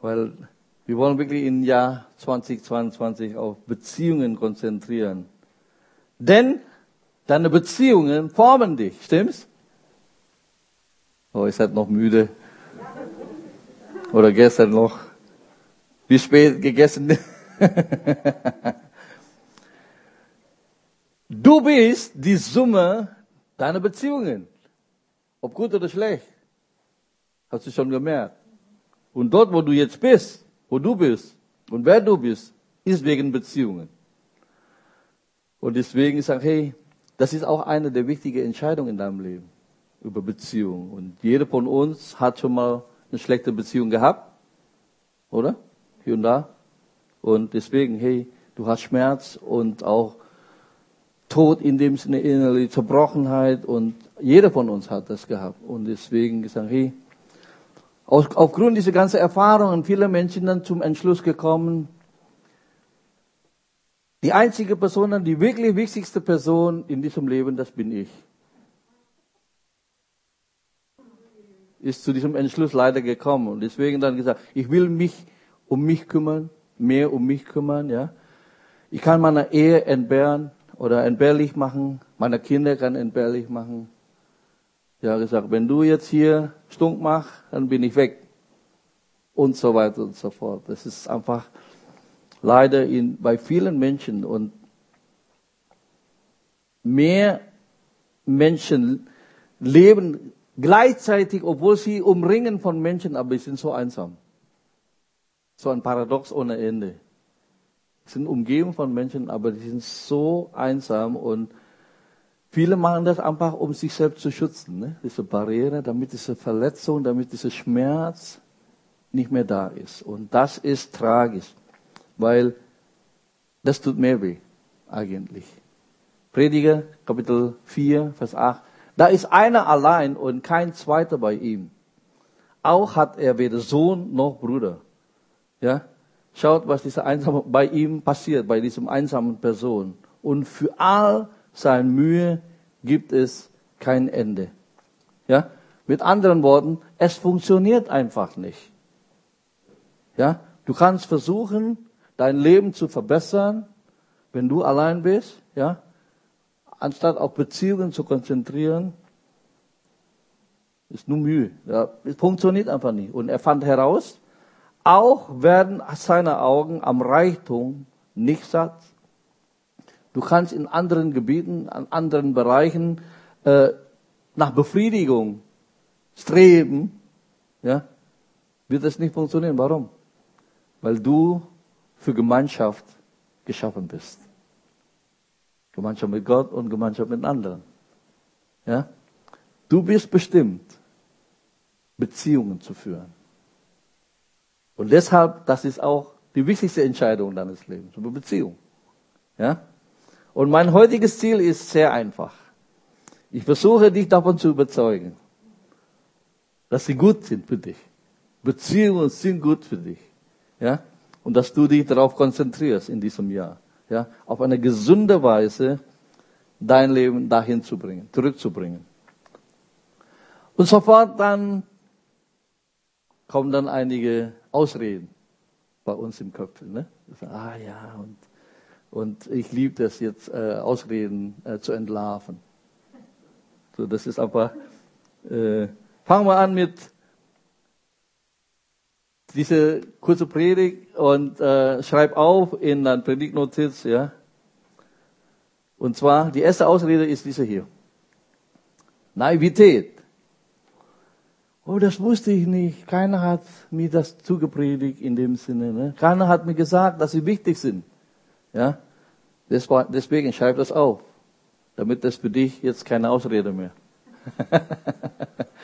weil wir wollen wirklich im Jahr 2022 auf Beziehungen konzentrieren. Denn deine Beziehungen formen dich, stimmt's? Oh, ihr seid noch müde. Oder gestern noch. Wie spät gegessen? du bist die Summe deiner Beziehungen. Ob gut oder schlecht. Hast du schon gemerkt. Und dort, wo du jetzt bist, wo du bist und wer du bist, ist wegen Beziehungen. Und deswegen sage ich, hey, das ist auch eine der wichtigen Entscheidungen in deinem Leben über Beziehungen. Und jeder von uns hat schon mal eine schlechte Beziehung gehabt, oder? Hier und da. Und deswegen, hey, du hast Schmerz und auch Tod in dem Sinne innerliche Zerbrochenheit und jeder von uns hat das gehabt. Und deswegen gesagt, hey, aufgrund dieser ganzen Erfahrungen, viele Menschen dann zum Entschluss gekommen, die einzige Person, die wirklich wichtigste Person in diesem Leben, das bin ich. Ist zu diesem Entschluss leider gekommen und deswegen dann gesagt, ich will mich um mich kümmern, mehr um mich kümmern, ja. Ich kann meine Ehe entbehren oder entbehrlich machen, meine Kinder kann entbehrlich machen. Ja, gesagt, wenn du jetzt hier stunk machst, dann bin ich weg. Und so weiter und so fort. Das ist einfach leider in, bei vielen Menschen und mehr Menschen leben gleichzeitig, obwohl sie umringen von Menschen, aber sie sind so einsam. So ein Paradox ohne Ende. Sie sind umgeben von Menschen, aber sie sind so einsam und Viele machen das einfach, um sich selbst zu schützen. Ne? Diese Barriere, damit diese Verletzung, damit dieser Schmerz nicht mehr da ist. Und das ist tragisch, weil das tut mehr weh, eigentlich. Prediger, Kapitel 4, Vers 8. Da ist einer allein und kein zweiter bei ihm. Auch hat er weder Sohn noch Bruder. Ja? Schaut, was dieser einsame, bei ihm passiert, bei diesem einsamen Person. Und für all seine Mühe gibt es kein Ende. Ja? Mit anderen Worten, es funktioniert einfach nicht. Ja? Du kannst versuchen, dein Leben zu verbessern, wenn du allein bist, ja? Anstatt auf Beziehungen zu konzentrieren, ist nur Mühe. Ja? Es funktioniert einfach nicht. Und er fand heraus, auch werden seine Augen am Reichtum nicht satt, Du kannst in anderen Gebieten, an anderen Bereichen äh, nach Befriedigung streben, ja, wird das nicht funktionieren. Warum? Weil du für Gemeinschaft geschaffen bist. Gemeinschaft mit Gott und Gemeinschaft mit anderen. Ja? Du bist bestimmt, Beziehungen zu führen. Und deshalb, das ist auch die wichtigste Entscheidung deines Lebens, über Beziehung. Ja? Und mein heutiges Ziel ist sehr einfach. Ich versuche dich davon zu überzeugen, dass sie gut sind für dich. Beziehungen sind gut für dich. Ja? Und dass du dich darauf konzentrierst in diesem Jahr. Ja? Auf eine gesunde Weise dein Leben dahin zu bringen, zurückzubringen. Und sofort dann kommen dann einige Ausreden bei uns im Kopf. Ne? Ah ja, und und ich liebe das jetzt, äh, Ausreden äh, zu entlarven. So, das ist einfach. Äh, fangen wir an mit diese kurze Predigt und äh, schreib auf in dein Predigtnotiz, ja. Und zwar, die erste Ausrede ist diese hier. Naivität. Oh, das wusste ich nicht. Keiner hat mir das zugepredigt in dem Sinne. Ne? Keiner hat mir gesagt, dass sie wichtig sind. Ja? Deswegen schreib das auf, damit das für dich jetzt keine Ausrede mehr.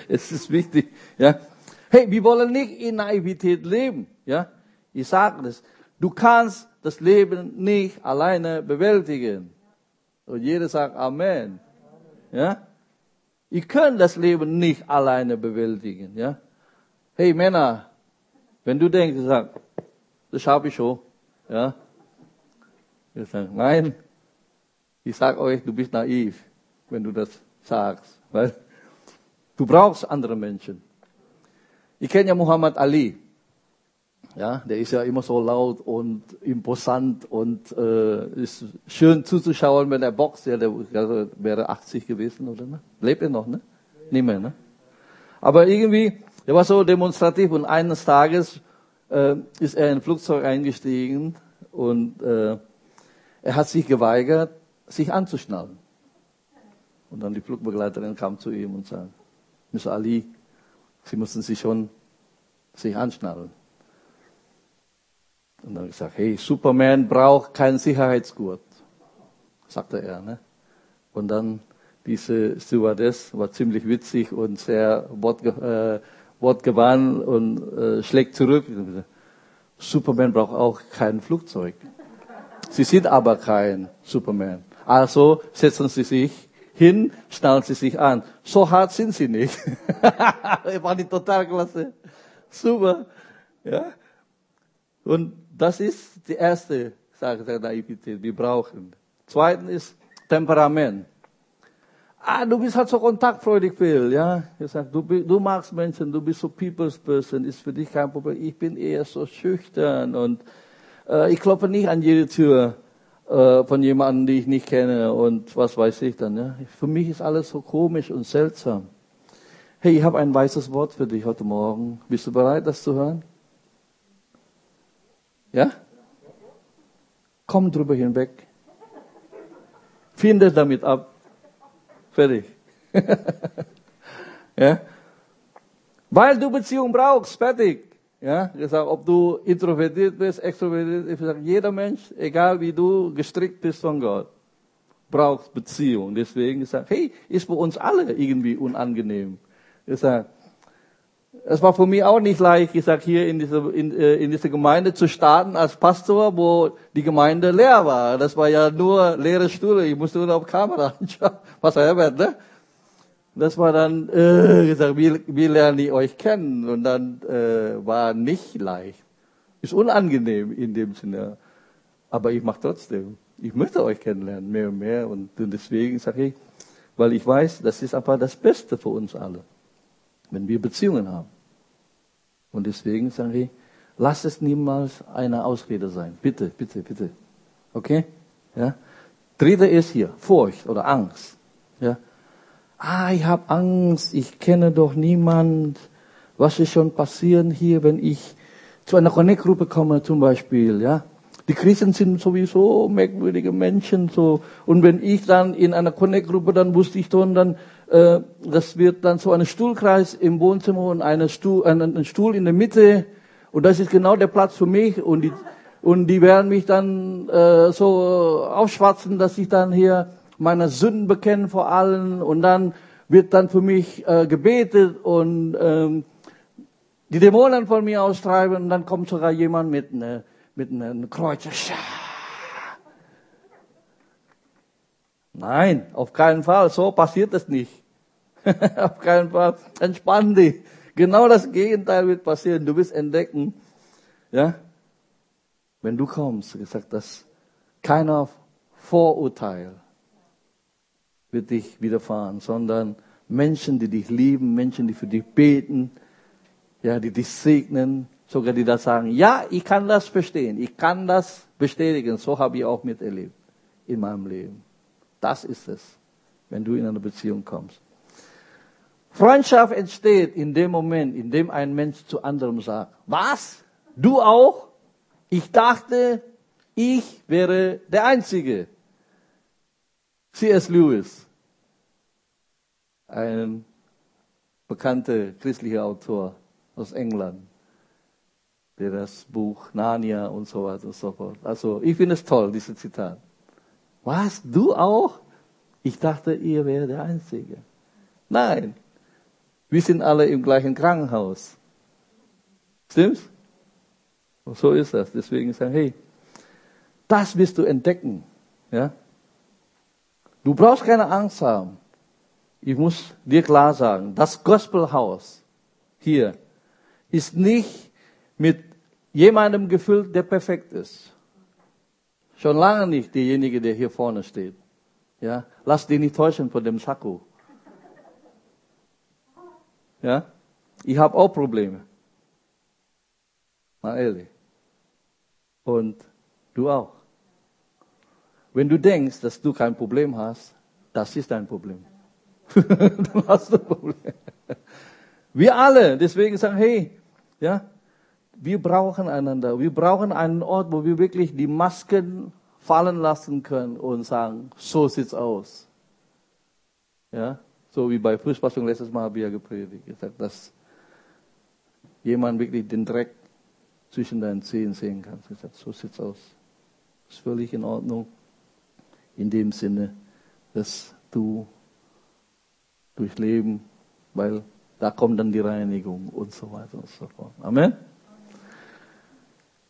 es ist wichtig, ja. Hey, wir wollen nicht in Naivität leben, ja. Ich sage das. Du kannst das Leben nicht alleine bewältigen. Und jeder sagt Amen. Ja? Ich kann das Leben nicht alleine bewältigen, ja. Hey Männer, wenn du denkst, sag, das habe ich schon, ja. Wir sagen, nein, ich sage euch, du bist naiv, wenn du das sagst, weil du brauchst andere Menschen. Ich kenne ja Muhammad Ali. Ja, der ist ja immer so laut und imposant und äh, ist schön zuzuschauen, wenn er boxt. Ja, der wäre 80 gewesen, oder? Ne? Lebt er noch, ne? Nicht mehr, ne? Aber irgendwie, er war so demonstrativ und eines Tages äh, ist er in ein Flugzeug eingestiegen und äh, er hat sich geweigert, sich anzuschnallen. Und dann die Flugbegleiterin kam zu ihm und sagte, Mr. Ali, Sie müssen sich schon sich anschnallen. Und dann gesagt, hey, Superman braucht keinen Sicherheitsgurt, sagte er. Ne? Und dann diese Stewardess war ziemlich witzig und sehr wortge äh, wortgewandt und äh, schlägt zurück. Superman braucht auch kein Flugzeug. Sie sind aber kein Superman. Also setzen Sie sich hin, schnallen Sie sich an. So hart sind Sie nicht. war die total klasse. Super. Ja. Und das ist die erste Sache der Naivität, wir brauchen. Zweitens ist Temperament. Ah, du bist halt so kontaktfreudig, Phil, ja. Gesagt, du, du magst Menschen, du bist so People's Person, ist für dich kein Problem. Ich bin eher so schüchtern und ich klopfe nicht an jede Tür äh, von jemandem, die ich nicht kenne und was weiß ich dann. Ja. Für mich ist alles so komisch und seltsam. Hey, ich habe ein weißes Wort für dich heute Morgen. Bist du bereit, das zu hören? Ja? Komm drüber hinweg. Finde damit ab. Fertig. ja? Weil du Beziehung brauchst, fertig. Ja, gesagt, ob du introvertiert bist, extrovertiert, ich sage, jeder Mensch, egal wie du gestrickt bist von Gott, braucht Beziehung. Deswegen gesagt, hey, ist für uns alle irgendwie unangenehm. Ich sage, es war für mich auch nicht leicht, ich sag, hier in diese, in, äh, in diese Gemeinde zu starten als Pastor, wo die Gemeinde leer war. Das war ja nur leere Stühle. Ich musste nur auf Kamera anschauen. Pastor Herbert, ne? Das war dann, äh, gesagt, wie, wie lerne ich euch kennen? Und dann äh, war nicht leicht. Ist unangenehm in dem Sinne. Aber ich mache trotzdem. Ich möchte euch kennenlernen, mehr und mehr. Und deswegen sage ich, weil ich weiß, das ist einfach das Beste für uns alle wenn wir Beziehungen haben. Und deswegen sagen wir, lass es niemals eine Ausrede sein. Bitte, bitte, bitte. Okay? Ja? Dritte ist hier, Furcht oder Angst. Ja? Ah, ich habe Angst, ich kenne doch niemand. Was ist schon passieren hier, wenn ich zu einer Connect-Gruppe komme zum Beispiel, ja? Die Christen sind sowieso merkwürdige Menschen, so. Und wenn ich dann in einer Connect-Gruppe, dann wusste ich schon, dann, äh, das wird dann so ein Stuhlkreis im Wohnzimmer und eine Stuhl, ein, ein Stuhl in der Mitte. Und das ist genau der Platz für mich. Und die, und die werden mich dann äh, so aufschwatzen, dass ich dann hier meine Sünden bekenne vor allen. Und dann wird dann für mich äh, gebetet und ähm, die Dämonen von mir austreiben. Und dann kommt sogar jemand mit einer mit einem Kreuz. Nein, auf keinen Fall. So passiert es nicht. auf keinen Fall. Entspann dich. Genau das Gegenteil wird passieren. Du wirst entdecken, ja, wenn du kommst, gesagt, dass keiner Vorurteil wird dich widerfahren, sondern Menschen, die dich lieben, Menschen, die für dich beten, ja, die dich segnen, Sogar die da sagen, ja, ich kann das verstehen, ich kann das bestätigen. So habe ich auch miterlebt in meinem Leben. Das ist es, wenn du in eine Beziehung kommst. Freundschaft entsteht in dem Moment, in dem ein Mensch zu anderem sagt, was? Du auch? Ich dachte, ich wäre der Einzige. C.S. Lewis, ein bekannter christlicher Autor aus England der das Buch Narnia und so weiter und so fort. Also ich finde es toll, dieses Zitat. Was, du auch? Ich dachte, ihr wäre der Einzige. Nein, wir sind alle im gleichen Krankenhaus. Stimmt's? Und so ist das. Deswegen sagen, hey, das wirst du entdecken. Ja? Du brauchst keine Angst haben. Ich muss dir klar sagen, das Gospelhaus hier ist nicht mit jemandem gefüllt, der perfekt ist. Schon lange nicht derjenige, der hier vorne steht. Ja, lass dich nicht täuschen von dem Sakko. Ja, ich habe auch Probleme. Mal ehrlich. Und du auch. Wenn du denkst, dass du kein Problem hast, das ist dein Problem. Dann hast du ein Problem. Wir alle, deswegen sagen, hey, ja, wir brauchen einander. Wir brauchen einen Ort, wo wir wirklich die Masken fallen lassen können und sagen, so sieht's aus. Ja, so wie bei Fußballung letztes Mal habe ich ja gepredigt, gesagt, dass jemand wirklich den Dreck zwischen deinen Zehen sehen kann. Gesagt, so sieht's aus. Ist völlig in Ordnung. In dem Sinne, dass du durchleben, weil da kommt dann die Reinigung und so weiter und so fort. Amen.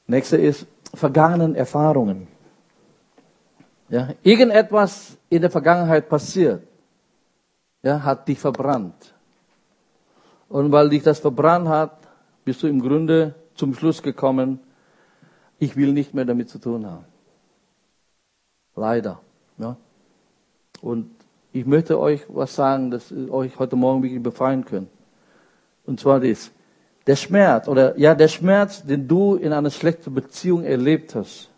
Nächste ist vergangenen Erfahrungen. Ja, irgendetwas in der Vergangenheit passiert, ja, hat dich verbrannt. Und weil dich das verbrannt hat, bist du im Grunde zum Schluss gekommen, ich will nicht mehr damit zu tun haben. Leider. Ja. Und ich möchte euch was sagen, das euch heute Morgen wirklich befreien könnt. Und zwar dies. Der Schmerz, oder ja, der Schmerz, den du in einer schlechten Beziehung erlebt hast,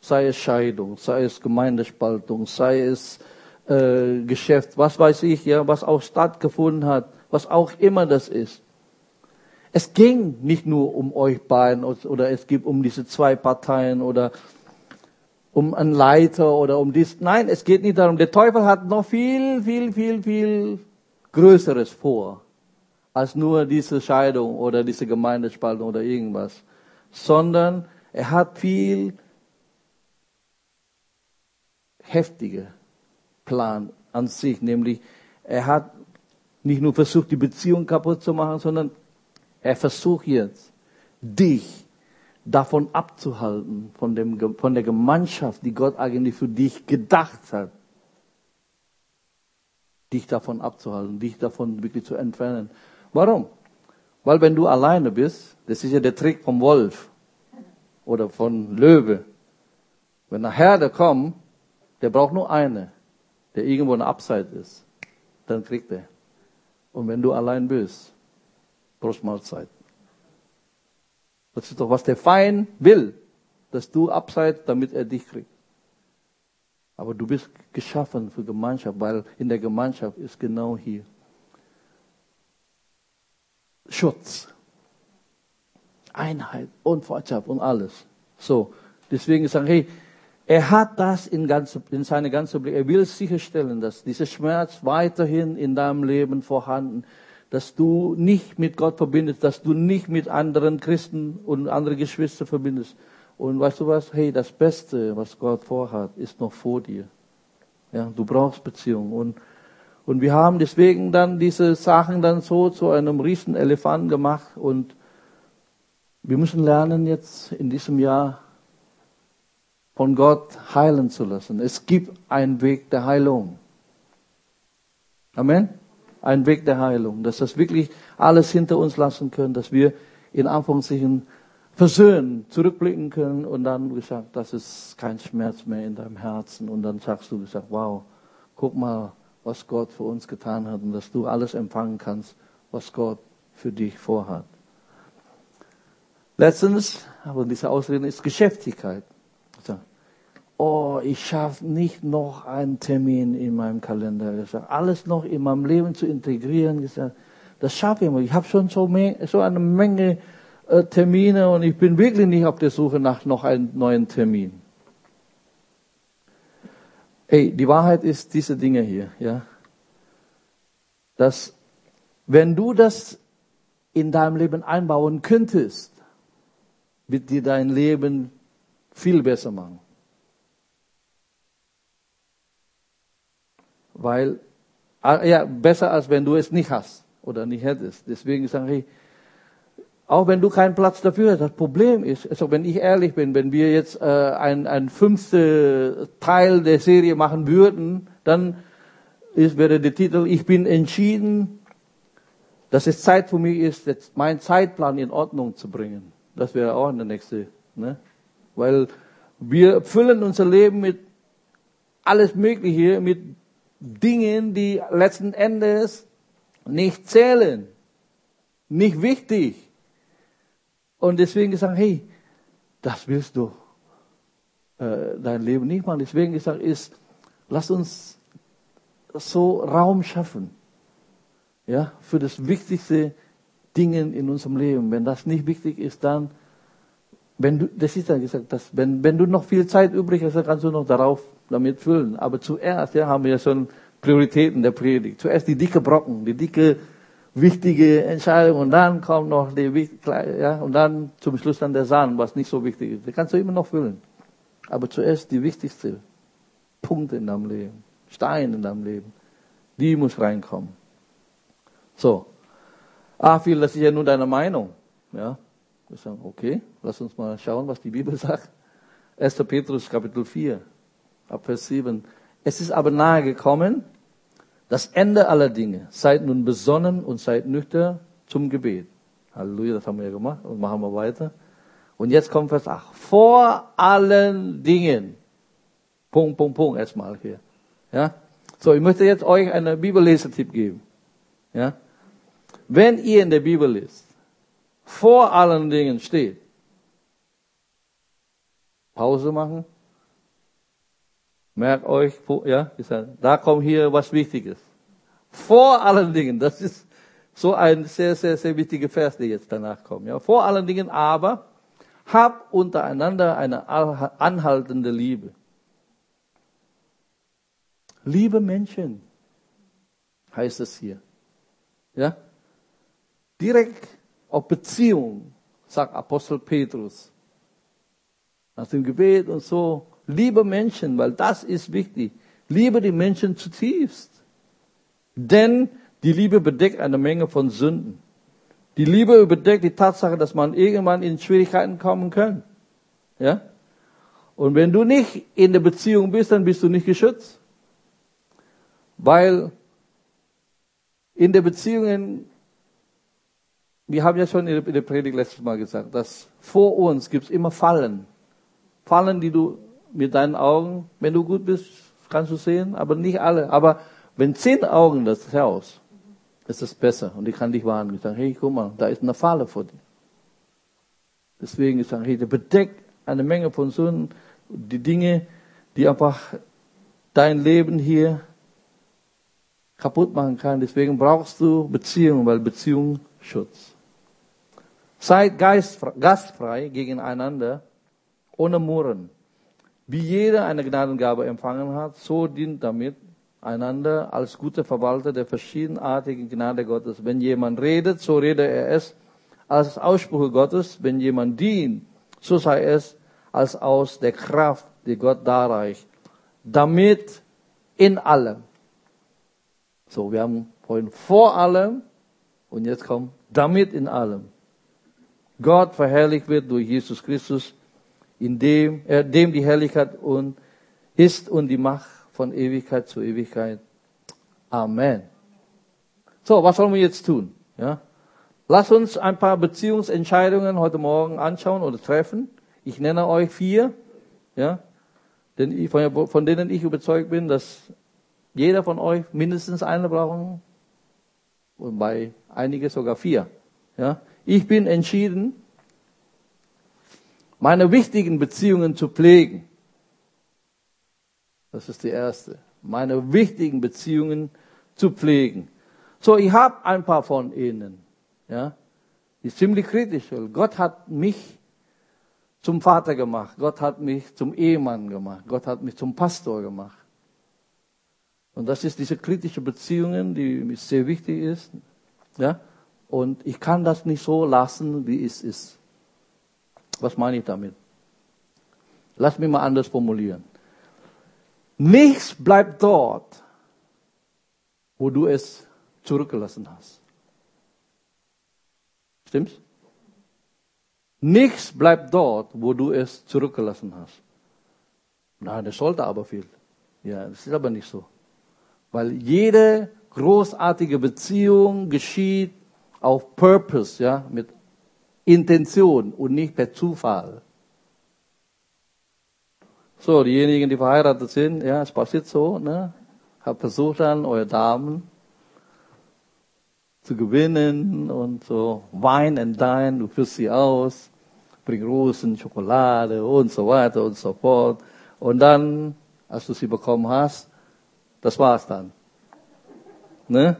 sei es Scheidung, sei es Gemeindespaltung, sei es äh, Geschäft, was weiß ich, ja, was auch stattgefunden hat, was auch immer das ist. Es ging nicht nur um euch beiden oder es geht um diese zwei Parteien oder um einen Leiter oder um dies. Nein, es geht nicht darum. Der Teufel hat noch viel, viel, viel, viel Größeres vor als nur diese Scheidung oder diese Gemeindespaltung oder irgendwas, sondern er hat viel heftiger Plan an sich, nämlich er hat nicht nur versucht, die Beziehung kaputt zu machen, sondern er versucht jetzt, dich davon abzuhalten, von, dem, von der Gemeinschaft, die Gott eigentlich für dich gedacht hat, dich davon abzuhalten, dich davon wirklich zu entfernen. Warum? Weil wenn du alleine bist, das ist ja der Trick vom Wolf oder von Löwe. Wenn eine Herde kommt, der braucht nur eine, der irgendwo eine Abseite ist. Dann kriegt er. Und wenn du allein bist, brauchst du Mahlzeit. Das ist doch, was der Feind will, dass du abseits, damit er dich kriegt. Aber du bist geschaffen für Gemeinschaft, weil in der Gemeinschaft ist genau hier Schutz, Einheit und Freundschaft und alles. So, deswegen sagen, hey, er hat das in, ganze, in seine ganze Blick. Er will sicherstellen, dass dieser Schmerz weiterhin in deinem Leben vorhanden, dass du nicht mit Gott verbindest, dass du nicht mit anderen Christen und anderen Geschwistern verbindest. Und weißt du was? Hey, das Beste, was Gott vorhat, ist noch vor dir. Ja, du brauchst Beziehung und und wir haben deswegen dann diese Sachen dann so zu einem riesen Elefanten gemacht und wir müssen lernen jetzt in diesem Jahr von Gott heilen zu lassen. Es gibt einen Weg der Heilung. Amen. Ein Weg der Heilung, dass das wirklich alles hinter uns lassen können, dass wir in Anführungszeichen versöhnen, zurückblicken können und dann gesagt, das ist kein Schmerz mehr in deinem Herzen und dann sagst du gesagt, wow, guck mal, was Gott für uns getan hat und dass du alles empfangen kannst, was Gott für dich vorhat. Letztens, aber diese Ausrede ist Geschäftigkeit. Oh, ich schaffe nicht noch einen Termin in meinem Kalender. alles noch in meinem Leben zu integrieren. das schaffe ich immer. Ich habe schon so, so, eine Menge äh, Termine und ich bin wirklich nicht auf der Suche nach noch einem neuen Termin. Hey, die Wahrheit ist diese Dinge hier, ja. Dass, wenn du das in deinem Leben einbauen könntest, wird dir dein Leben viel besser machen. Weil, ah, ja, besser als wenn du es nicht hast oder nicht hättest. Deswegen sage ich, auch wenn du keinen Platz dafür hast. Das Problem ist, also wenn ich ehrlich bin, wenn wir jetzt äh, ein, ein fünfte Teil der Serie machen würden, dann ist, wäre der Titel, ich bin entschieden, dass es Zeit für mich ist, jetzt meinen Zeitplan in Ordnung zu bringen. Das wäre auch eine nächste. Ne? Weil wir füllen unser Leben mit alles Mögliche, mit Dingen, die letzten Endes nicht zählen, nicht wichtig Und deswegen gesagt, hey, das willst du äh, dein Leben nicht machen. Deswegen gesagt ist, lass uns so Raum schaffen, ja, für das wichtigste Dingen in unserem Leben. Wenn das nicht wichtig ist, dann, wenn du, das ist dann gesagt, dass, wenn, wenn du noch viel Zeit übrig hast, dann kannst du noch darauf damit füllen. Aber zuerst, ja, haben wir schon Prioritäten der Predigt. Zuerst die dicke Brocken, die dicke, wichtige Entscheidung und dann kommt noch die, ja, und dann zum Schluss dann der Sahn, was nicht so wichtig ist. Das kannst du immer noch füllen. Aber zuerst die wichtigste Punkte in deinem Leben, Stein in deinem Leben, die muss reinkommen. So. Ah, viel, das ist ja nur deine Meinung. Ja. Wir sagen, okay, lass uns mal schauen, was die Bibel sagt. 1. Petrus Kapitel 4, ab Vers 7. Es ist aber nahe gekommen, das Ende aller Dinge. Seid nun besonnen und seid nüchtern zum Gebet. Halleluja, das haben wir ja gemacht und machen wir weiter. Und jetzt kommt Vers 8. Vor allen Dingen. Punkt, Punkt, Punkt erstmal hier. Ja? So, ich möchte jetzt euch einen Bibellesetipp geben. Ja? Wenn ihr in der Bibel lest, vor allen Dingen steht, Pause machen, merkt euch, ja, da kommt hier was Wichtiges. Vor allen Dingen, das ist so ein sehr, sehr, sehr wichtiger Vers, der jetzt danach kommt. Ja, vor allen Dingen aber, habt untereinander eine anhaltende Liebe. Liebe Menschen, heißt es hier. Ja? Direkt auf Beziehung, sagt Apostel Petrus. Nach dem Gebet und so. Liebe Menschen, weil das ist wichtig. Liebe die Menschen zutiefst. Denn die Liebe bedeckt eine Menge von Sünden. Die Liebe überdeckt die Tatsache, dass man irgendwann in Schwierigkeiten kommen kann. Ja? Und wenn du nicht in der Beziehung bist, dann bist du nicht geschützt. Weil in der Beziehungen, wir haben ja schon in der Predigt letztes Mal gesagt, dass vor uns gibt es immer Fallen. Fallen, die du mit deinen Augen, wenn du gut bist, kannst du sehen, aber nicht alle. Aber wenn zehn Augen das Haus ist es besser. Und ich kann dich warnen. Ich sage, hey, guck mal, da ist eine Falle vor dir. Deswegen ich sage, hey, der bedeckt eine Menge von Sünden, die Dinge, die einfach dein Leben hier kaputt machen kann. Deswegen brauchst du Beziehung, weil Beziehung Schutz. Seid gastfrei gegeneinander, ohne Murren. Wie jeder eine Gnadengabe empfangen hat, so dient damit einander als gute Verwalter der verschiedenartigen Gnade Gottes. Wenn jemand redet, so rede er es als Ausspruch Gottes. Wenn jemand dient, so sei es als aus der Kraft, die Gott darreicht. Damit in allem. So, wir haben vorhin vor allem und jetzt kommt damit in allem. Gott verherrlicht wird durch Jesus Christus, in dem, er, dem die Herrlichkeit und ist und die Macht von Ewigkeit zu Ewigkeit. Amen. So, was sollen wir jetzt tun? Ja? Lass uns ein paar Beziehungsentscheidungen heute Morgen anschauen oder treffen. Ich nenne euch vier, ja, denn von, von denen ich überzeugt bin, dass jeder von euch mindestens eine brauchen und bei einigen sogar vier. Ja, ich bin entschieden, meine wichtigen Beziehungen zu pflegen. Das ist die erste. Meine wichtigen Beziehungen zu pflegen. So, ich habe ein paar von ihnen. Ja, ist ziemlich kritisch. Gott hat mich zum Vater gemacht. Gott hat mich zum Ehemann gemacht. Gott hat mich zum Pastor gemacht. Und das ist diese kritische Beziehungen, die mir sehr wichtig ist. Ja, und ich kann das nicht so lassen, wie es ist. Was meine ich damit? Lass mich mal anders formulieren. Nichts bleibt dort, wo du es zurückgelassen hast. Stimmt's? Nichts bleibt dort, wo du es zurückgelassen hast. Nein, das sollte aber viel. Ja, das ist aber nicht so. Weil jede großartige Beziehung geschieht auf Purpose, ja, mit Intention und nicht per Zufall. So, diejenigen, die verheiratet sind, ja, es passiert so, ne? Habt versucht dann, eure Damen zu gewinnen und so Wein and Dine, du führst sie aus. bring Rosen, Schokolade und so weiter und so fort. Und dann, als du sie bekommen hast, das war's dann. Ne?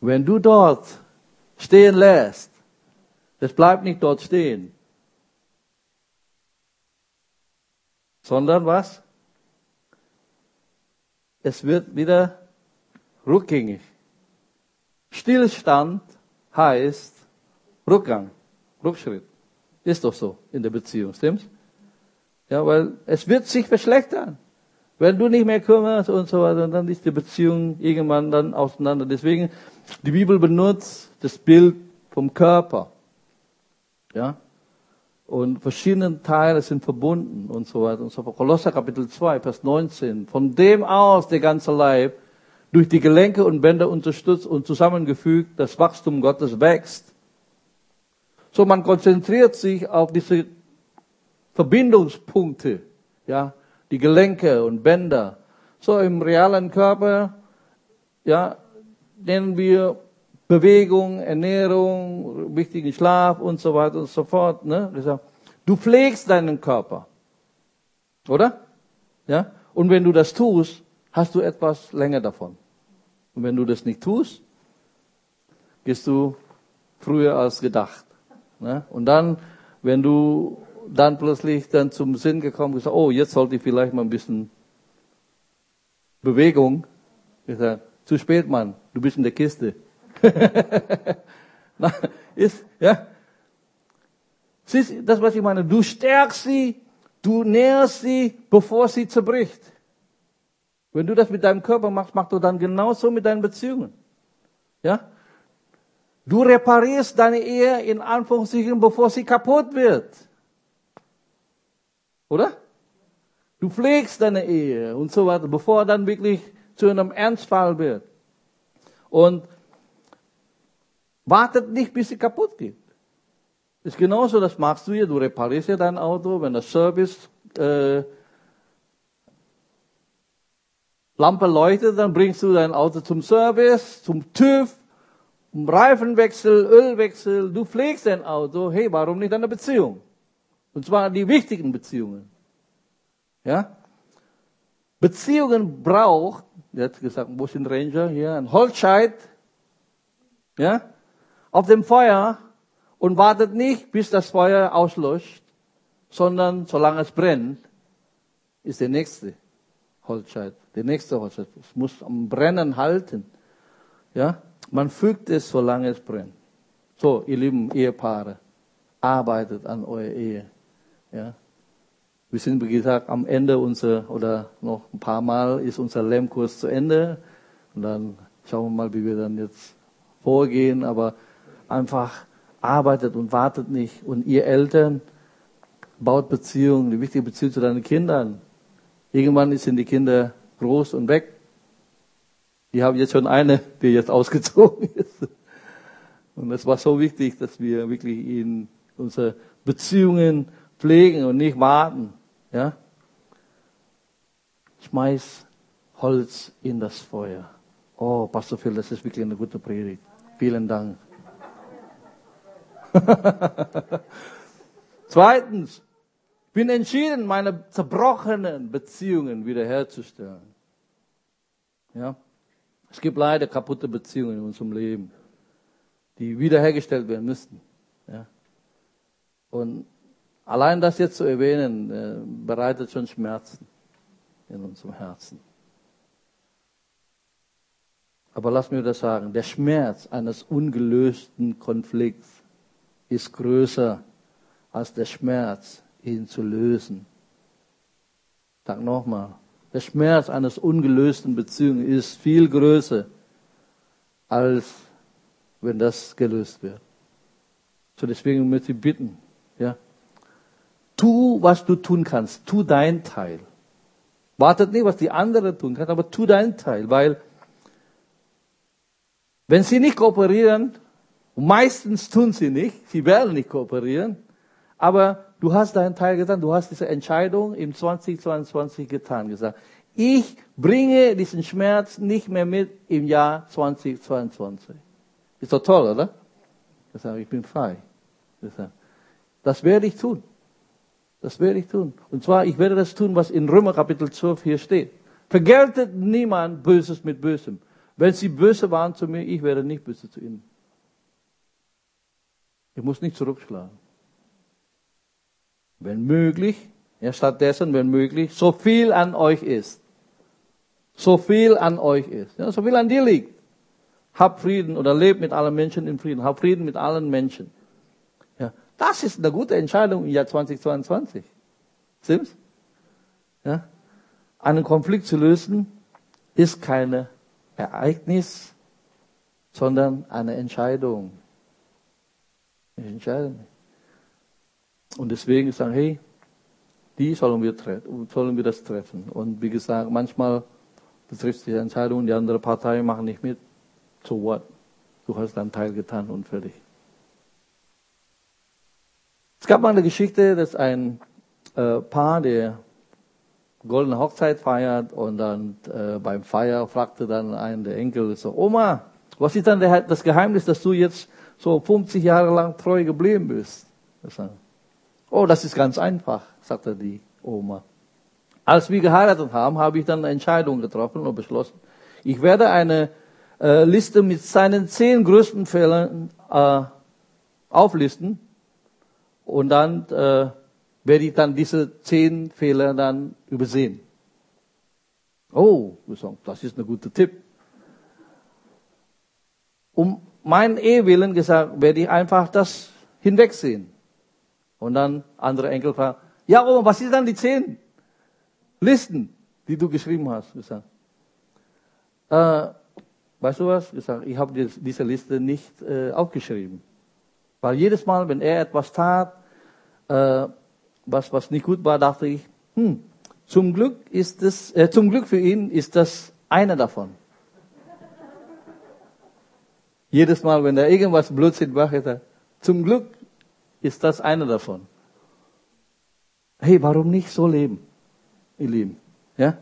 Wenn du dort stehen lässt, es bleibt nicht dort stehen, sondern was? Es wird wieder rückgängig. Stillstand heißt Rückgang, Rückschritt. Ist doch so in der Beziehung, stimmt's? Ja, weil es wird sich verschlechtern. Wenn du nicht mehr kümmerst und so weiter, dann ist die Beziehung irgendwann dann auseinander. Deswegen, die Bibel benutzt das Bild vom Körper. Ja? Und verschiedene Teile sind verbunden und so weiter und so fort. Kolosser Kapitel 2, Vers 19. Von dem aus der ganze Leib durch die Gelenke und Bänder unterstützt und zusammengefügt das Wachstum Gottes wächst. So, man konzentriert sich auf diese Verbindungspunkte, ja, die Gelenke und Bänder. So im realen Körper, ja, nennen wir Bewegung, Ernährung, wichtigen Schlaf und so weiter und so fort. Ne? Du pflegst deinen Körper, oder? Ja. Und wenn du das tust, hast du etwas länger davon. Und wenn du das nicht tust, gehst du früher als gedacht. Ne? Und dann, wenn du dann plötzlich dann zum Sinn gekommen bist, oh, jetzt sollte ich vielleicht mal ein bisschen Bewegung. Ich sage, zu spät, Mann, du bist in der Kiste. Na, ist, ja. Siehst das, was ich meine? Du stärkst sie, du nährst sie, bevor sie zerbricht. Wenn du das mit deinem Körper machst, machst du dann genauso mit deinen Beziehungen. Ja? Du reparierst deine Ehe in Anführungszeichen, bevor sie kaputt wird. Oder? Du pflegst deine Ehe und so weiter, bevor dann wirklich zu einem Ernstfall wird. Und wartet nicht, bis sie kaputt geht. Ist genauso, das machst du ja, du reparierst ja dein Auto, wenn das Service äh, Lampe leuchtet, dann bringst du dein Auto zum Service, zum TÜV, Reifenwechsel, Ölwechsel, du pflegst dein Auto, hey, warum nicht eine Beziehung? Und zwar die wichtigen Beziehungen. Ja? Beziehungen braucht, jetzt gesagt, wo sind Ranger? Hier, ein Holzscheit, ja, auf dem Feuer und wartet nicht, bis das Feuer auslöscht, sondern solange es brennt, ist der nächste Holzscheit, der nächste Holzscheit. Es muss am Brennen halten. Ja, man fügt es, solange es brennt. So, ihr lieben Ehepaare, arbeitet an eurer Ehe. Ja. Wir sind, wie gesagt, am Ende unserer, oder noch ein paar Mal ist unser Lernkurs zu Ende. Und dann schauen wir mal, wie wir dann jetzt vorgehen. Aber einfach arbeitet und wartet nicht. Und ihr Eltern baut Beziehungen, die wichtige Beziehung zu deinen Kindern. Irgendwann sind die Kinder groß und weg. Ich habe jetzt schon eine, die jetzt ausgezogen ist. Und es war so wichtig, dass wir wirklich in unsere Beziehungen pflegen und nicht warten. Ja? Schmeiß Holz in das Feuer. Oh, Pastor Phil, das ist wirklich eine gute Predigt. Vielen Dank. Zweitens, bin entschieden, meine zerbrochenen Beziehungen wiederherzustellen. Ja? Es gibt leider kaputte Beziehungen in unserem Leben, die wiederhergestellt werden müssten. Ja? Und allein das jetzt zu erwähnen, äh, bereitet schon Schmerzen in unserem Herzen. Aber lass mir das sagen, der Schmerz eines ungelösten Konflikts ist größer als der Schmerz, ihn zu lösen. Sag nochmal, der Schmerz eines ungelösten Beziehungen ist viel größer, als wenn das gelöst wird. So deswegen möchte ich bitten, ja, tu, was du tun kannst, tu dein Teil. Wartet nicht, was die anderen tun können, aber tu dein Teil, weil wenn sie nicht kooperieren, meistens tun sie nicht, sie werden nicht kooperieren, aber du hast deinen Teil getan, du hast diese Entscheidung im 2022 getan, gesagt, ich bringe diesen Schmerz nicht mehr mit im Jahr 2022. Ist doch toll, oder? Ich bin frei. Das werde ich tun. Das werde ich tun. Und zwar, ich werde das tun, was in Römer Kapitel 12 hier steht. Vergeltet niemand Böses mit Bösem. Wenn sie böse waren zu mir, ich werde nicht böse zu ihnen. Ich muss nicht zurückschlagen. Wenn möglich, ja, stattdessen, wenn möglich, so viel an euch ist. So viel an euch ist. Ja, so viel an dir liegt. Hab Frieden oder lebt mit allen Menschen in Frieden. Hab Frieden mit allen Menschen. Das ist eine gute Entscheidung im Jahr 2022. Stimmt's? Ja? Einen Konflikt zu lösen ist keine Ereignis, sondern eine Entscheidung. Eine Entscheidung. Und deswegen sagen, hey, die sollen wir, sollen wir das treffen. Und wie gesagt, manchmal betrifft die Entscheidung, die andere Partei macht nicht mit. So what? Du hast deinen Teil getan und fertig. Es gab mal eine Geschichte, dass ein äh, Paar, der goldene Hochzeit feiert und dann äh, beim Feier fragte dann ein der Enkel so, Oma, was ist dann der, das Geheimnis, dass du jetzt so 50 Jahre lang treu geblieben bist? Oh, das ist ganz einfach, sagte die Oma. Als wir geheiratet haben, habe ich dann eine Entscheidung getroffen und beschlossen, ich werde eine äh, Liste mit seinen zehn größten Fehlern äh, auflisten und dann äh, werde ich dann diese zehn Fehler dann übersehen. Oh, das ist ein guter Tipp. Um meinen Ehewillen gesagt, werde ich einfach das hinwegsehen. Und dann andere Enkel fragen, ja, Oma, was ist dann die zehn Listen, die du geschrieben hast? Gesagt, äh, weißt du was? Gesagt, ich habe diese Liste nicht äh, aufgeschrieben. Weil jedes Mal, wenn er etwas tat, äh, was, was nicht gut war, dachte ich, hm, zum Glück ist es, äh, zum Glück für ihn ist das einer davon. Jedes Mal, wenn er irgendwas Blödsinn macht, er, zum Glück ist das einer davon. Hey, warum nicht so leben, ihr Lieben? Ja?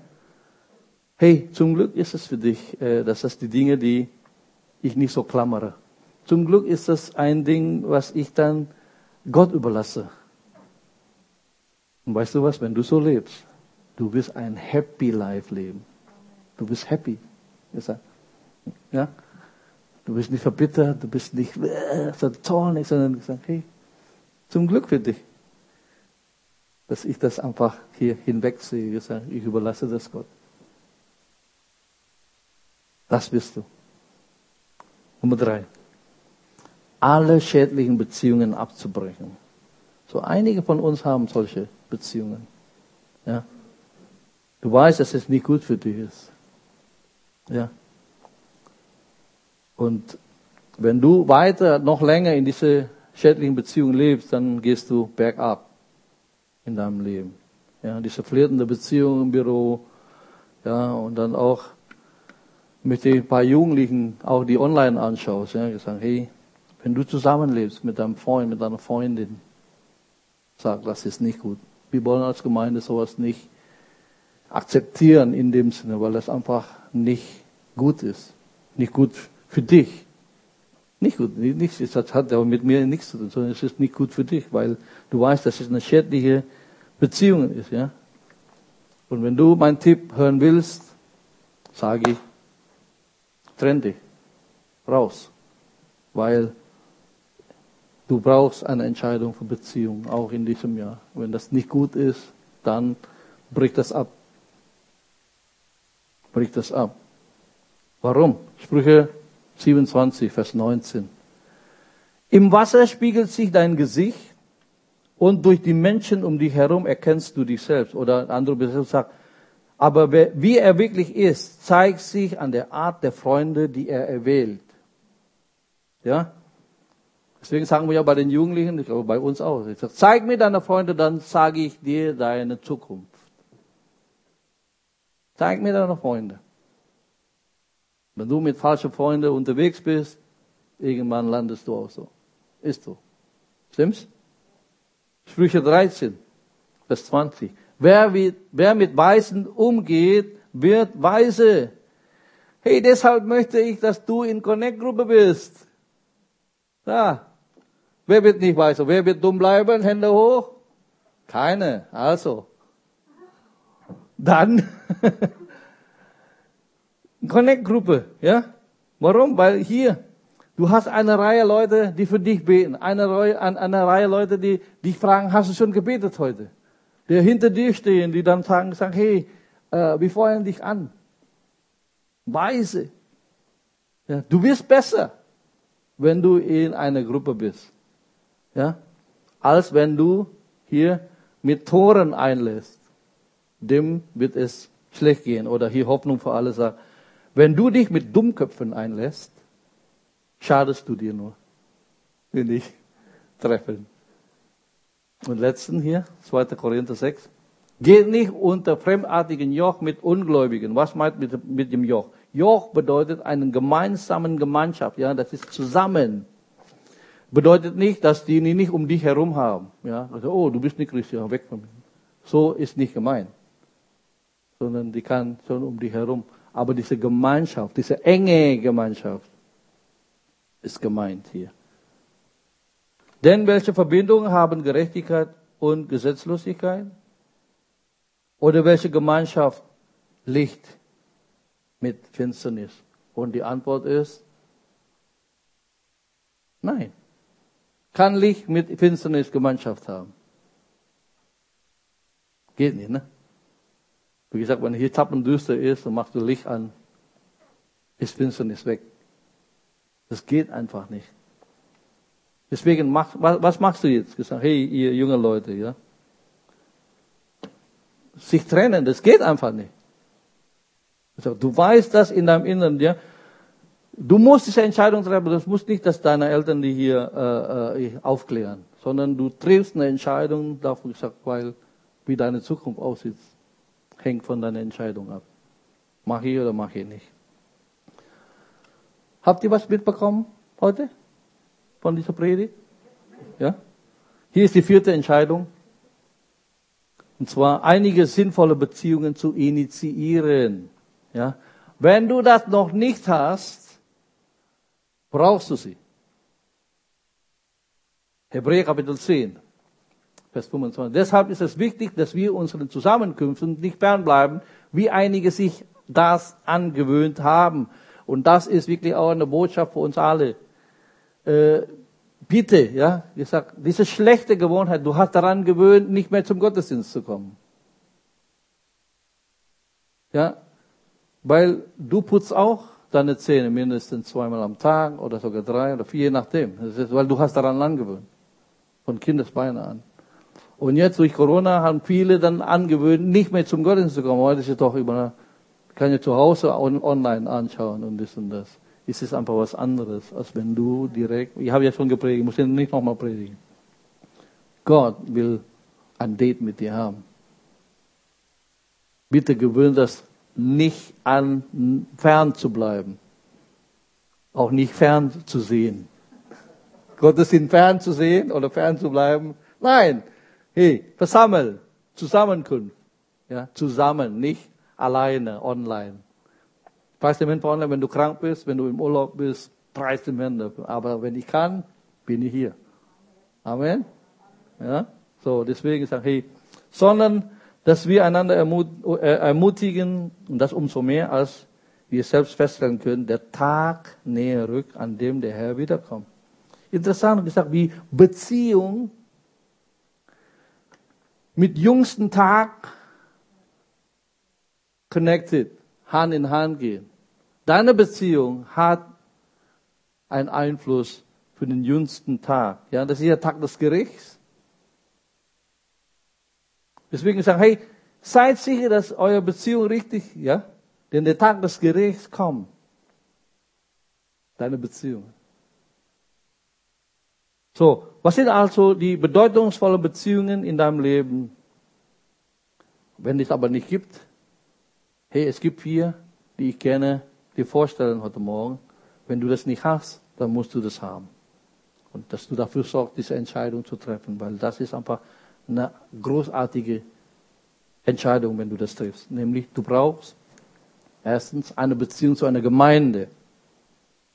Hey, zum Glück ist es für dich, äh, dass das die Dinge, die ich nicht so klammere. Zum Glück ist das ein Ding, was ich dann Gott überlasse. Und weißt du was, wenn du so lebst, du wirst ein Happy Life leben. Du bist happy. Ja? Du bist nicht verbittert, du bist nicht äh, so zornig, sondern du sagst, hey, zum Glück für dich, dass ich das einfach hier hinwegsehe. Ich überlasse das Gott. Das bist du. Nummer drei. Alle schädlichen Beziehungen abzubrechen. So einige von uns haben solche Beziehungen. Ja. Du weißt, dass es nicht gut für dich ist. Ja. Und wenn du weiter noch länger in diese schädlichen Beziehungen lebst, dann gehst du bergab in deinem Leben. Ja, diese flirtende Beziehung im Büro, ja, und dann auch mit den paar Jugendlichen, auch die online anschaust, ja, gesagt, hey, wenn du zusammenlebst mit deinem Freund, mit deiner Freundin, sag, das ist nicht gut. Wir wollen als Gemeinde sowas nicht akzeptieren in dem Sinne, weil das einfach nicht gut ist. Nicht gut für dich. Nicht gut, nicht, das hat aber mit mir nichts zu tun, sondern es ist nicht gut für dich, weil du weißt, dass es eine schädliche Beziehung ist, ja. Und wenn du meinen Tipp hören willst, sage ich, trenn dich raus, weil Du brauchst eine Entscheidung für Beziehung, auch in diesem Jahr. Wenn das nicht gut ist, dann brich das ab. Brich das ab. Warum? Sprüche 27, Vers 19. Im Wasser spiegelt sich dein Gesicht und durch die Menschen um dich herum erkennst du dich selbst. Oder andere Übersetzung sagt, aber wie er wirklich ist, zeigt sich an der Art der Freunde, die er erwählt. Ja? Deswegen sagen wir ja bei den Jugendlichen, ich glaube bei uns auch, ich sage, zeig mir deine Freunde, dann sage ich dir deine Zukunft. Zeig mir deine Freunde. Wenn du mit falschen Freunden unterwegs bist, irgendwann landest du auch so. Ist so. Stimmt's? Sprüche 13, Vers 20. Wer, wer mit Weisen umgeht, wird weise. Hey, deshalb möchte ich, dass du in Connect-Gruppe bist. Da, Wer wird nicht weise? Wer wird dumm bleiben? Hände hoch. Keine. Also. Dann Connect-Gruppe, ja? Warum? Weil hier, du hast eine Reihe Leute, die für dich beten. Eine Reihe, eine Reihe Leute, die dich fragen, hast du schon gebetet heute? Die hinter dir stehen, die dann sagen, sagen hey, äh, wir feuern dich an. Weise. Ja, du wirst besser, wenn du in einer Gruppe bist. Ja, als wenn du hier mit Toren einlässt. Dem wird es schlecht gehen. Oder hier Hoffnung für alle sagt, wenn du dich mit Dummköpfen einlässt, schadest du dir nur. Will ich treffen. Und letzten hier, 2. Korinther 6. Geht nicht unter fremdartigen Joch mit Ungläubigen. Was meint mit, mit dem Joch? Joch bedeutet einen gemeinsamen Gemeinschaft. Ja, das ist zusammen. Bedeutet nicht, dass die nicht um dich herum haben. Ja, also, oh, du bist nicht Christian, weg von mir. So ist nicht gemeint. Sondern die kann schon um dich herum. Aber diese Gemeinschaft, diese enge Gemeinschaft ist gemeint hier. Denn welche Verbindungen haben Gerechtigkeit und Gesetzlosigkeit? Oder welche Gemeinschaft Licht mit Finsternis? Und die Antwort ist nein. Kann Licht mit Finsternis Gemeinschaft haben? Geht nicht, ne? Wie gesagt, wenn hier tappendüster ist, dann machst du Licht an, ist Finsternis weg. Das geht einfach nicht. Deswegen, mach, was, was machst du jetzt? Gesagt, hey, ihr junge Leute, ja. Sich trennen, das geht einfach nicht. Du weißt das in deinem Inneren, ja. Du musst diese Entscheidung treffen. Das muss nicht, dass deine Eltern die hier äh, äh, aufklären, sondern du triffst eine Entscheidung, dafür gesagt, weil wie deine Zukunft aussieht hängt von deiner Entscheidung ab. Mach ich oder mach ich nicht. Habt ihr was mitbekommen heute von dieser Predigt? Ja? Hier ist die vierte Entscheidung. Und zwar einige sinnvolle Beziehungen zu initiieren. Ja? Wenn du das noch nicht hast, brauchst du sie. Hebräer Kapitel 10. Vers 25. Deshalb ist es wichtig, dass wir unseren Zusammenkünften nicht fernbleiben, wie einige sich das angewöhnt haben. Und das ist wirklich auch eine Botschaft für uns alle. Äh, bitte, ja, ich sag, diese schlechte Gewohnheit, du hast daran gewöhnt, nicht mehr zum Gottesdienst zu kommen. Ja, weil du putzt auch deine Zähne mindestens zweimal am Tag oder sogar drei oder vier, je nachdem. Das ist, weil du hast daran angewöhnt. Von Kindesbeine an. Und jetzt durch Corona haben viele dann angewöhnt, nicht mehr zum Gottesdienst zu kommen. Heute ist es doch immer, kann ja zu Hause online anschauen und das und das. Es ist einfach was anderes, als wenn du direkt, ich habe ja schon gepredigt, ich muss ja nicht nochmal predigen. Gott will ein Date mit dir haben. Bitte gewöhn das nicht an, fern zu bleiben. Auch nicht fern zu sehen. Gottes in fern zu sehen oder fern zu bleiben. Nein, Hey, versammel, Zusammenkunft. Ja, zusammen, nicht alleine, online. Preis dem Herrn online, wenn du krank bist, wenn du im Urlaub bist, preis dem Herrn. Aber wenn ich kann, bin ich hier. Amen. Ja, so, deswegen sage ich, hey, sondern, dass wir einander äh, ermutigen, und das umso mehr, als wir selbst feststellen können, der Tag näher rückt, an dem der Herr wiederkommt. Interessant gesagt, wie Beziehung mit jüngsten Tag connected, Hand in Hand gehen. Deine Beziehung hat einen Einfluss für den jüngsten Tag. Ja, das ist der Tag des Gerichts. Deswegen sagen, hey, seid sicher, dass eure Beziehung richtig, ja, denn der Tag des Gerichts kommt. Deine Beziehung. So, was sind also die bedeutungsvollen Beziehungen in deinem Leben? Wenn es aber nicht gibt, hey, es gibt vier, die ich gerne dir vorstellen heute Morgen. Wenn du das nicht hast, dann musst du das haben. Und dass du dafür sorgst, diese Entscheidung zu treffen, weil das ist einfach eine großartige Entscheidung, wenn du das triffst. Nämlich, du brauchst erstens eine Beziehung zu einer Gemeinde.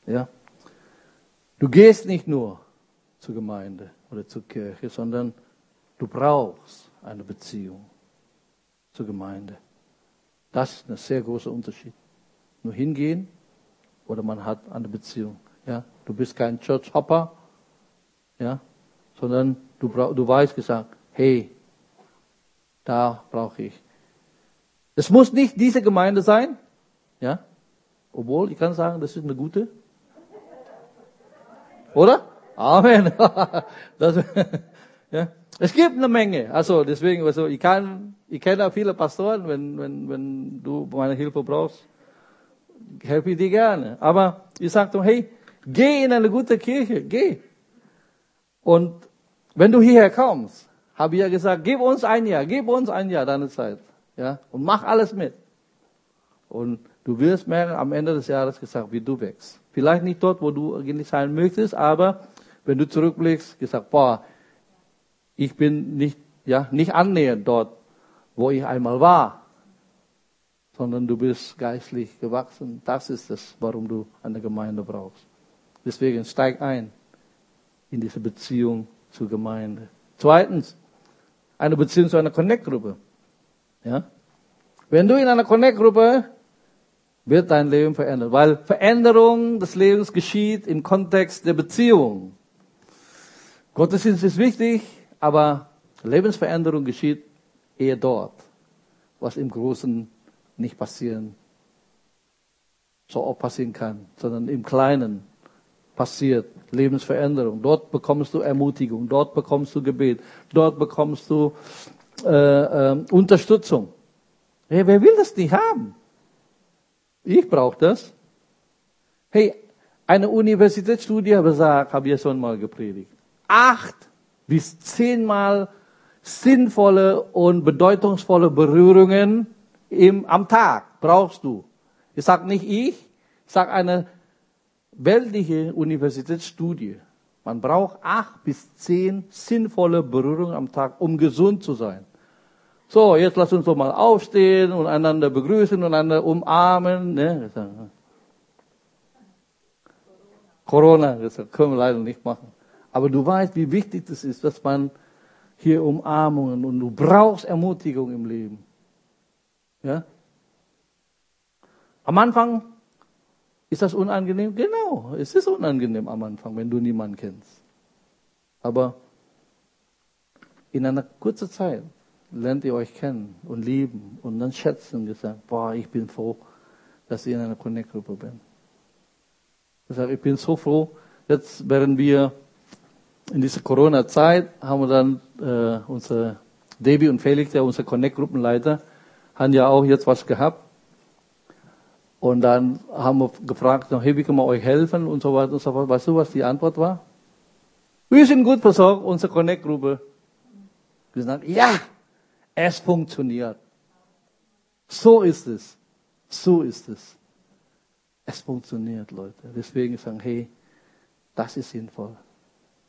Ja. Du gehst nicht nur zur Gemeinde oder zur Kirche, sondern du brauchst eine Beziehung zur Gemeinde. Das ist ein sehr großer Unterschied. Nur hingehen oder man hat eine Beziehung. Ja, du bist kein Church Hopper, ja, sondern du, du weißt gesagt, hey, da brauche ich. Es muss nicht diese Gemeinde sein, ja, obwohl ich kann sagen, das ist eine gute. Oder? Amen. Das, ja. Es gibt eine Menge. Also deswegen, also ich kann, ich kenne auch viele Pastoren, wenn, wenn, wenn du meine Hilfe brauchst, helfe ich dir gerne. Aber ich doch, hey, geh in eine gute Kirche, geh. Und wenn du hierher kommst, habe ich ja gesagt, gib uns ein Jahr, gib uns ein Jahr deine Zeit. Ja, und mach alles mit. Und du wirst merken, am Ende des Jahres gesagt, wie du wächst. Vielleicht nicht dort, wo du eigentlich sein möchtest, aber wenn du zurückblickst, gesagt, boah, ich bin nicht, ja, nicht annähernd dort, wo ich einmal war, sondern du bist geistlich gewachsen. Das ist es, warum du eine Gemeinde brauchst. Deswegen steig ein in diese Beziehung zur Gemeinde. Zweitens, eine Beziehung zu einer Connect-Gruppe. Ja? Wenn du in einer Connect-Gruppe wird dein Leben verändert, weil Veränderung des Lebens geschieht im Kontext der Beziehung. Gottesdienst ist wichtig, aber Lebensveränderung geschieht eher dort, was im Großen nicht passieren, so auch passieren kann, sondern im Kleinen passiert Lebensveränderung. Dort bekommst du Ermutigung, dort bekommst du Gebet, dort bekommst du äh, äh, Unterstützung. Hey, wer will das nicht haben? Ich brauche das. Hey, eine Universitätsstudie besagt, habe ich schon mal gepredigt, acht bis zehnmal sinnvolle und bedeutungsvolle Berührungen im, am Tag brauchst du. Ich sage nicht ich, ich sage eine weltliche Universitätsstudie. Man braucht acht bis zehn sinnvolle Berührungen am Tag, um gesund zu sein. So, jetzt lass uns doch mal aufstehen und einander begrüßen und einander umarmen. Ne? Corona, das können wir leider nicht machen. Aber du weißt, wie wichtig das ist, dass man hier Umarmungen und du brauchst Ermutigung im Leben. Ja? Am Anfang ist das unangenehm? Genau, es ist unangenehm am Anfang, wenn du niemanden kennst. Aber in einer kurzen Zeit lernt ihr euch kennen und lieben und dann schätzen und gesagt, boah, ich bin froh, dass ihr in einer Connect-Gruppe bin. Ich ich bin so froh, jetzt während wir in dieser Corona-Zeit haben wir dann äh, unsere Debbie und Felix, der unser Connect-Gruppenleiter, haben ja auch jetzt was gehabt. Und dann haben wir gefragt, hey, wie können wir euch helfen und so weiter und so fort. Weißt du, was die Antwort war? Wir sind gut versorgt, unsere Connect-Gruppe. Wir sagen, ja, es funktioniert. So ist es. So ist es. Es funktioniert, Leute. Deswegen sagen, hey, das ist sinnvoll.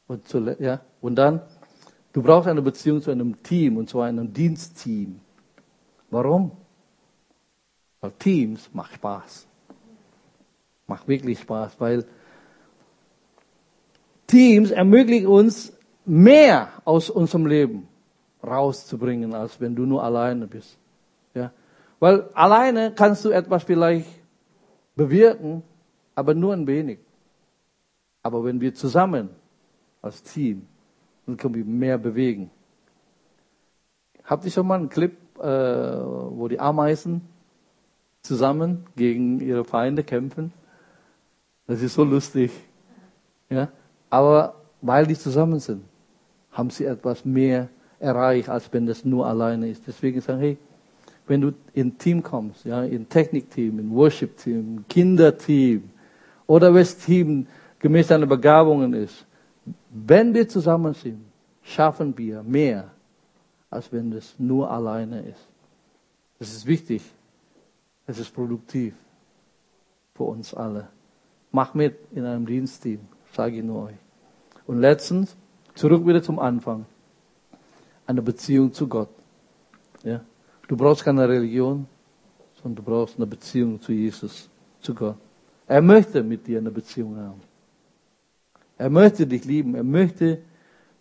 Und, zu, ja, und dann, du brauchst eine Beziehung zu einem Team und zwar einem Dienstteam. Warum? Weil Teams macht Spaß. Macht wirklich Spaß, weil Teams ermöglichen uns mehr aus unserem Leben rauszubringen, als wenn du nur alleine bist. Ja? Weil alleine kannst du etwas vielleicht bewirken, aber nur ein wenig. Aber wenn wir zusammen als Team, dann können wir mehr bewegen. Habt ihr schon mal einen Clip, äh, wo die Ameisen zusammen gegen ihre Feinde kämpfen? Das ist so lustig. Ja? Aber weil die zusammen sind, haben sie etwas mehr erreicht, als wenn das nur alleine ist. Deswegen sagen, hey, wenn du in Team kommst, ja, in Technikteam, in Worship-Team, Kinderteam oder welches Team gemäß deiner Begabungen ist, wenn wir zusammen sind, schaffen wir mehr, als wenn das nur alleine ist. Das ist wichtig. Es ist produktiv für uns alle. Mach mit in einem Dienstteam, sage ich nur euch. Und letztens, zurück wieder zum Anfang eine Beziehung zu Gott. Ja? Du brauchst keine Religion, sondern du brauchst eine Beziehung zu Jesus, zu Gott. Er möchte mit dir eine Beziehung haben. Er möchte dich lieben. Er möchte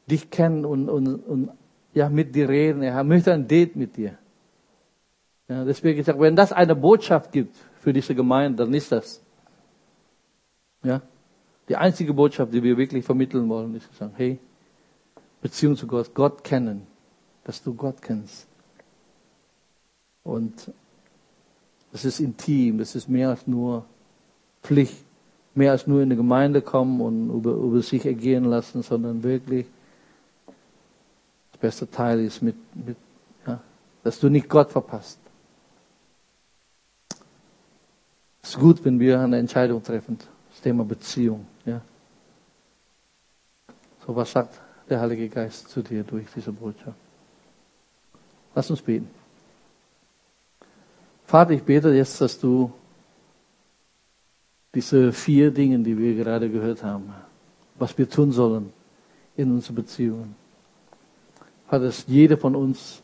dich kennen und, und, und ja, mit dir reden. Er möchte ein Date mit dir. Ja, deswegen gesagt, wenn das eine Botschaft gibt für diese Gemeinde, dann ist das. Ja, die einzige Botschaft, die wir wirklich vermitteln wollen, ist zu sagen, hey, Beziehung zu Gott, Gott kennen, dass du Gott kennst. Und das ist intim, das ist mehr als nur Pflicht, mehr als nur in die Gemeinde kommen und über, über sich ergehen lassen, sondern wirklich das beste Teil ist mit, mit ja, dass du nicht Gott verpasst. Es ist gut, wenn wir eine Entscheidung treffen, das Thema Beziehung. Ja. So was sagt der Heilige Geist zu dir durch diese Botschaft. Lass uns beten. Vater, ich bete jetzt, dass du diese vier Dinge, die wir gerade gehört haben, was wir tun sollen in unseren Beziehungen. Vater, dass jeder von uns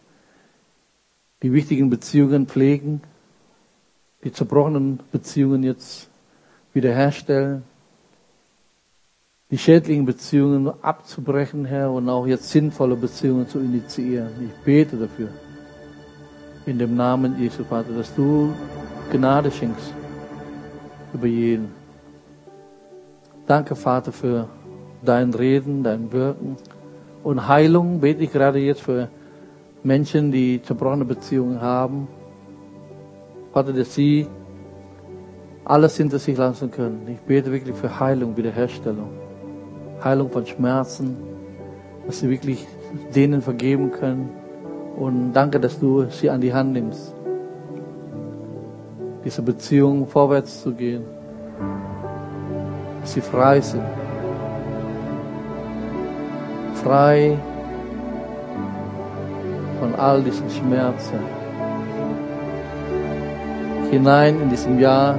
die wichtigen Beziehungen pflegen, die zerbrochenen Beziehungen jetzt wiederherstellen, die schädlichen Beziehungen abzubrechen, Herr, und auch jetzt sinnvolle Beziehungen zu initiieren. Ich bete dafür in dem Namen Jesu, Vater, dass du Gnade schenkst über jeden. Danke, Vater, für dein Reden, dein Wirken und Heilung. Bete ich gerade jetzt für Menschen, die zerbrochene Beziehungen haben. Vater, dass sie alles hinter sich lassen können. Ich bete wirklich für Heilung, Wiederherstellung. Heilung von Schmerzen, dass sie wirklich denen vergeben können und danke, dass du sie an die Hand nimmst, diese Beziehung vorwärts zu gehen, dass sie frei sind. Frei von all diesen Schmerzen. Hinein in diesem Jahr.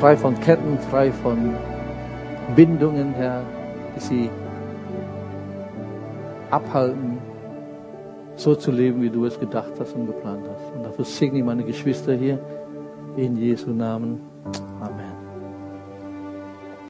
Frei von Ketten, frei von Bindungen, Herr, die sie abhalten, so zu leben, wie du es gedacht hast und geplant hast. Und dafür segne ich meine Geschwister hier in Jesu Namen. Amen.